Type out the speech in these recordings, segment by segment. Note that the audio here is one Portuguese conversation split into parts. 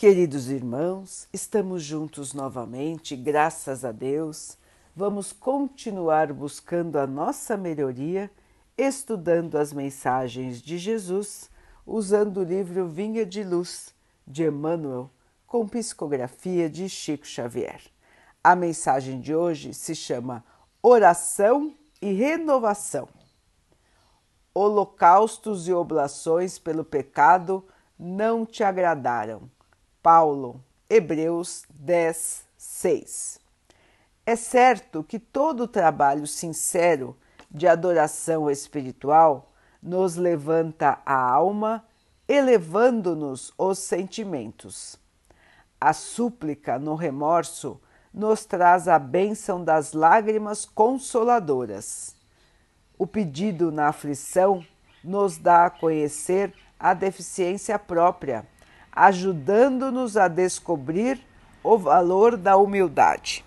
Queridos irmãos, estamos juntos novamente, graças a Deus. Vamos continuar buscando a nossa melhoria, estudando as mensagens de Jesus, usando o livro Vinha de Luz, de Emmanuel, com psicografia de Chico Xavier. A mensagem de hoje se chama Oração e Renovação. Holocaustos e oblações pelo pecado não te agradaram Paulo, Hebreus 10, 6. É certo que todo trabalho sincero de adoração espiritual nos levanta a alma, elevando-nos os sentimentos. A súplica no remorso nos traz a bênção das lágrimas consoladoras. O pedido na aflição nos dá a conhecer a deficiência própria ajudando-nos a descobrir o valor da humildade.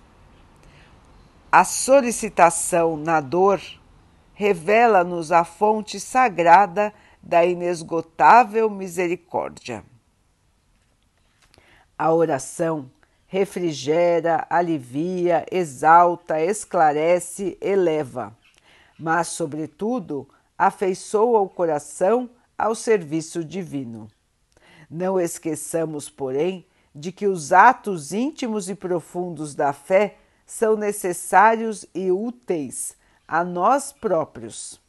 A solicitação na dor revela-nos a fonte sagrada da inesgotável misericórdia. A oração refrigera, alivia, exalta, esclarece, eleva, mas, sobretudo, afeiçoa o coração ao serviço divino. Não esqueçamos, porém, de que os atos íntimos e profundos da fé são necessários e úteis a nós próprios.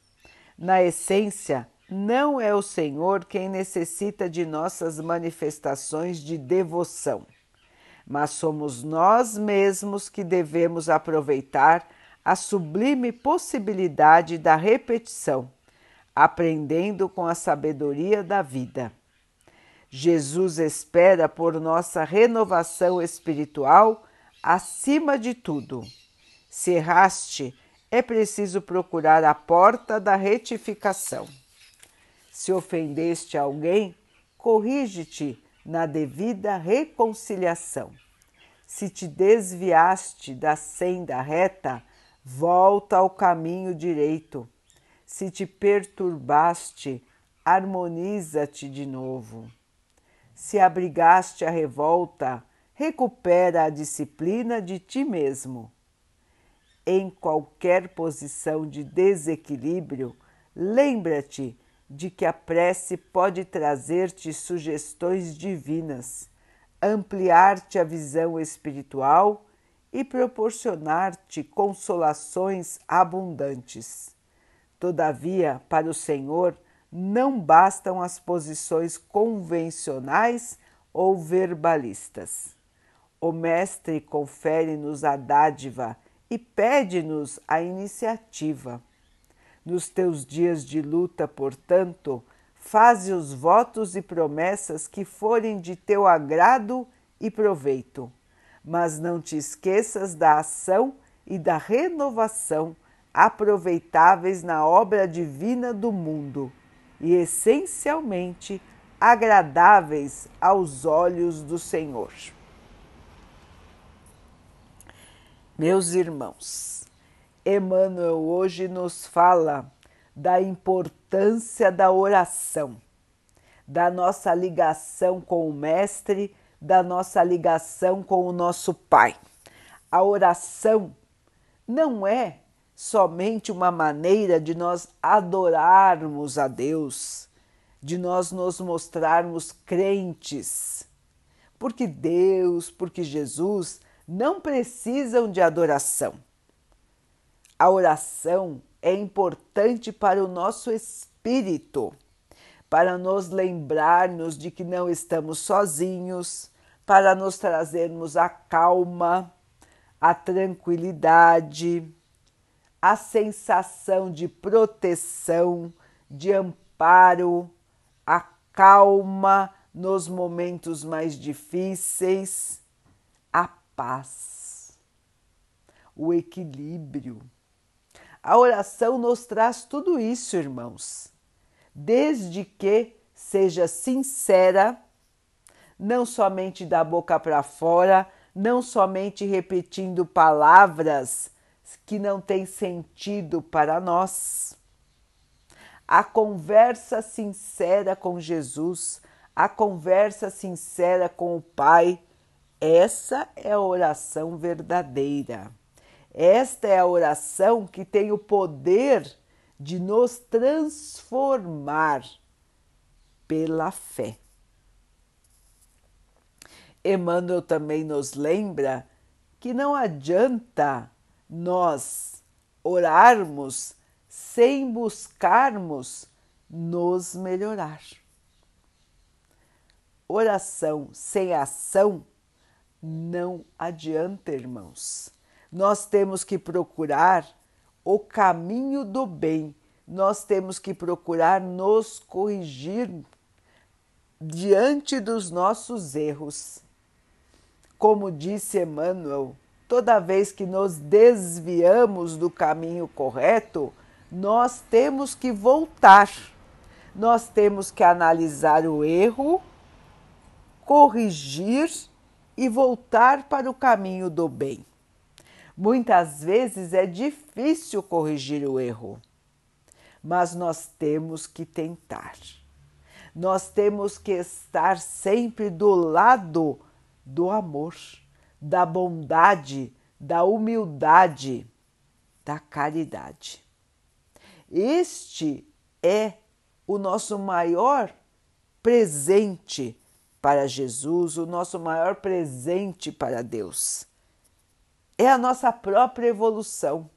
Na essência, não é o Senhor quem necessita de nossas manifestações de devoção, mas somos nós mesmos que devemos aproveitar a sublime possibilidade da repetição, aprendendo com a sabedoria da vida. Jesus espera por nossa renovação espiritual acima de tudo. Se erraste, é preciso procurar a porta da retificação. Se ofendeste alguém, corrige-te na devida reconciliação. Se te desviaste da senda reta, volta ao caminho direito. Se te perturbaste, harmoniza-te de novo se abrigaste a revolta, recupera a disciplina de ti mesmo. Em qualquer posição de desequilíbrio, lembra-te de que a prece pode trazer-te sugestões divinas, ampliar-te a visão espiritual e proporcionar-te consolações abundantes. Todavia, para o Senhor, não bastam as posições convencionais ou verbalistas. O Mestre confere-nos a dádiva e pede-nos a iniciativa. Nos teus dias de luta, portanto, faze os votos e promessas que forem de teu agrado e proveito, mas não te esqueças da ação e da renovação aproveitáveis na obra divina do mundo e essencialmente agradáveis aos olhos do Senhor. Meus irmãos, Emmanuel hoje nos fala da importância da oração, da nossa ligação com o Mestre, da nossa ligação com o nosso Pai. A oração não é somente uma maneira de nós adorarmos a Deus, de nós nos mostrarmos crentes. Porque Deus, porque Jesus não precisam de adoração. A oração é importante para o nosso espírito, para nos lembrarmos de que não estamos sozinhos, para nos trazermos a calma, a tranquilidade a sensação de proteção, de amparo, a calma nos momentos mais difíceis, a paz, o equilíbrio. A oração nos traz tudo isso, irmãos, desde que seja sincera, não somente da boca para fora, não somente repetindo palavras que não tem sentido para nós. A conversa sincera com Jesus, a conversa sincera com o Pai. Essa é a oração verdadeira. Esta é a oração que tem o poder de nos transformar pela fé. Emmanuel também nos lembra que não adianta nós orarmos sem buscarmos nos melhorar. Oração sem ação não adianta, irmãos. Nós temos que procurar o caminho do bem, nós temos que procurar nos corrigir diante dos nossos erros. Como disse Emmanuel, toda vez que nos desviamos do caminho correto, nós temos que voltar. Nós temos que analisar o erro, corrigir e voltar para o caminho do bem. Muitas vezes é difícil corrigir o erro, mas nós temos que tentar. Nós temos que estar sempre do lado do amor, da bondade, da humildade, da caridade. Este é o nosso maior presente para Jesus, o nosso maior presente para Deus. É a nossa própria evolução,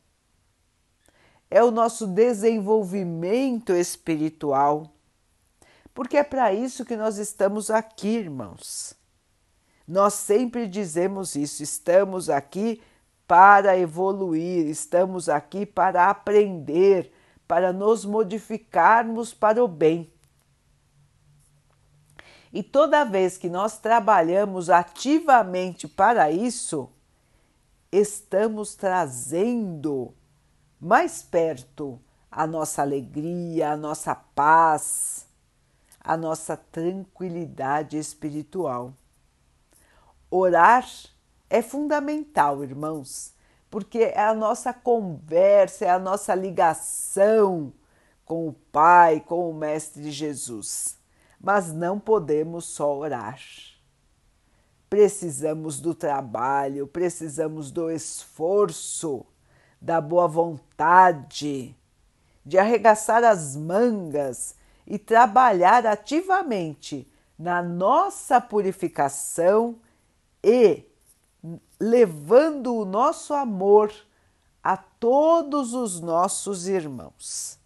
é o nosso desenvolvimento espiritual, porque é para isso que nós estamos aqui, irmãos. Nós sempre dizemos isso, estamos aqui para evoluir, estamos aqui para aprender, para nos modificarmos para o bem. E toda vez que nós trabalhamos ativamente para isso, estamos trazendo mais perto a nossa alegria, a nossa paz, a nossa tranquilidade espiritual. Orar é fundamental, irmãos, porque é a nossa conversa, é a nossa ligação com o Pai, com o Mestre Jesus. Mas não podemos só orar. Precisamos do trabalho, precisamos do esforço, da boa vontade, de arregaçar as mangas e trabalhar ativamente na nossa purificação e levando o nosso amor a todos os nossos irmãos.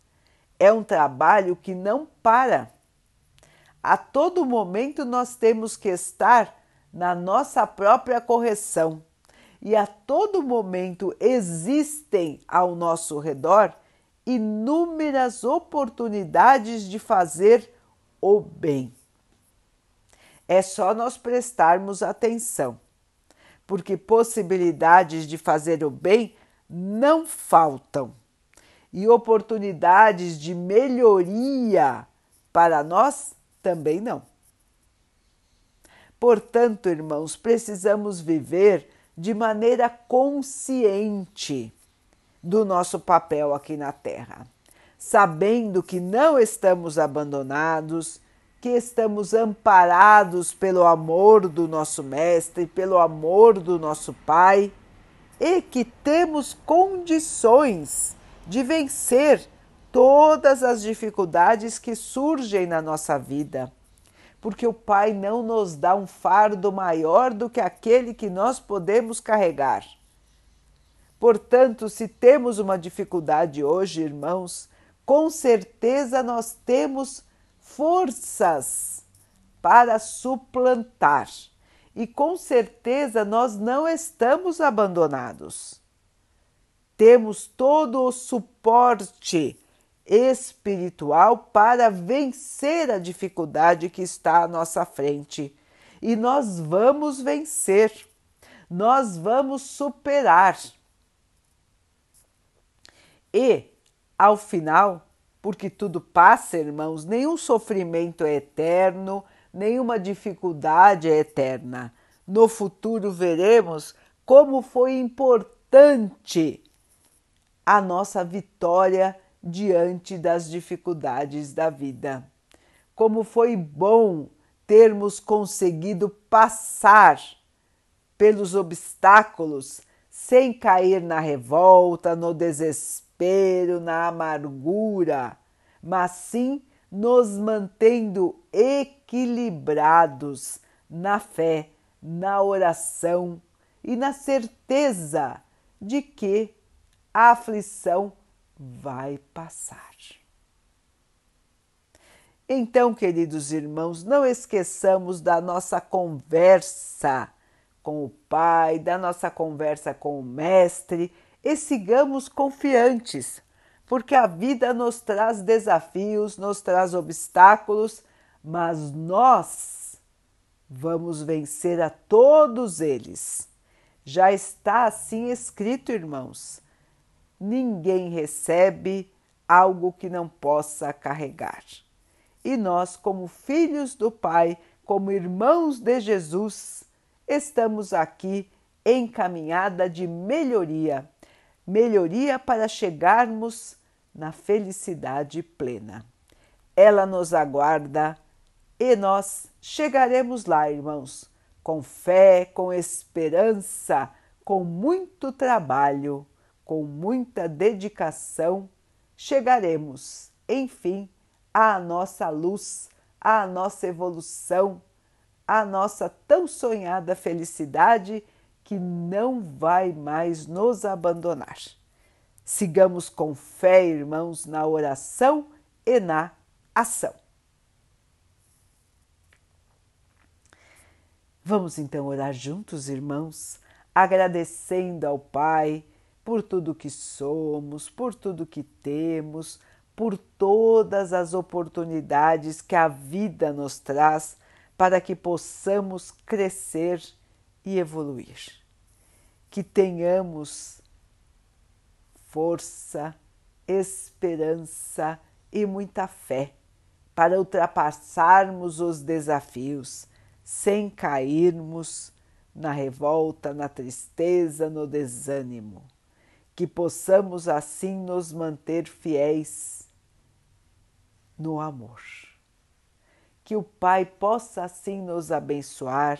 É um trabalho que não para. A todo momento nós temos que estar na nossa própria correção e a todo momento existem ao nosso redor inúmeras oportunidades de fazer o bem. É só nós prestarmos atenção, porque possibilidades de fazer o bem não faltam e oportunidades de melhoria para nós também não. Portanto, irmãos, precisamos viver de maneira consciente do nosso papel aqui na Terra, sabendo que não estamos abandonados que estamos amparados pelo amor do nosso Mestre, pelo amor do nosso Pai e que temos condições de vencer todas as dificuldades que surgem na nossa vida, porque o Pai não nos dá um fardo maior do que aquele que nós podemos carregar. Portanto, se temos uma dificuldade hoje, irmãos, com certeza nós temos forças para suplantar. E com certeza nós não estamos abandonados. Temos todo o suporte espiritual para vencer a dificuldade que está à nossa frente. E nós vamos vencer, nós vamos superar. E, ao final, porque tudo passa, irmãos, nenhum sofrimento é eterno, nenhuma dificuldade é eterna. No futuro veremos como foi importante a nossa vitória diante das dificuldades da vida. Como foi bom termos conseguido passar pelos obstáculos sem cair na revolta, no desespero, na amargura, mas sim nos mantendo equilibrados na fé, na oração e na certeza de que a aflição vai passar. Então, queridos irmãos, não esqueçamos da nossa conversa com o Pai, da nossa conversa com o Mestre e sigamos confiantes, porque a vida nos traz desafios, nos traz obstáculos, mas nós vamos vencer a todos eles. Já está assim escrito, irmãos. Ninguém recebe algo que não possa carregar e nós, como filhos do Pai, como irmãos de Jesus, estamos aqui em caminhada de melhoria melhoria para chegarmos na felicidade plena. Ela nos aguarda e nós chegaremos lá, irmãos, com fé, com esperança, com muito trabalho, com muita dedicação, chegaremos, enfim, à nossa luz, à nossa evolução, à nossa tão sonhada felicidade que não vai mais nos abandonar. Sigamos com fé, irmãos, na oração e na ação. Vamos então orar juntos, irmãos, agradecendo ao Pai por tudo que somos, por tudo que temos por todas as oportunidades que a vida nos traz para que possamos crescer e evoluir. Que tenhamos força, esperança e muita fé para ultrapassarmos os desafios sem cairmos na revolta, na tristeza, no desânimo. Que possamos assim nos manter fiéis no amor. Que o Pai possa assim nos abençoar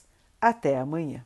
Até amanhã.